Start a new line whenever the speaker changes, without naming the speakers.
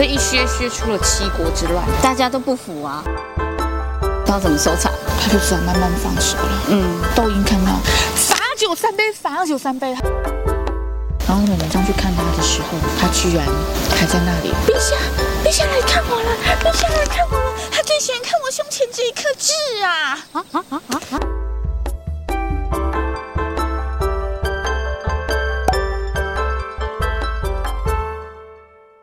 这一削削出了七国之乱，
大家都不服啊，不知道怎么收场，
他就只好慢慢放手了。嗯，窦婴看到罚酒三杯，罚酒三杯。然后呢，武上去看他的时候，他居然还在那里。陛下，陛下来看我了，陛下来看我了，他最喜欢看我胸前这一颗痣！啊啊啊啊！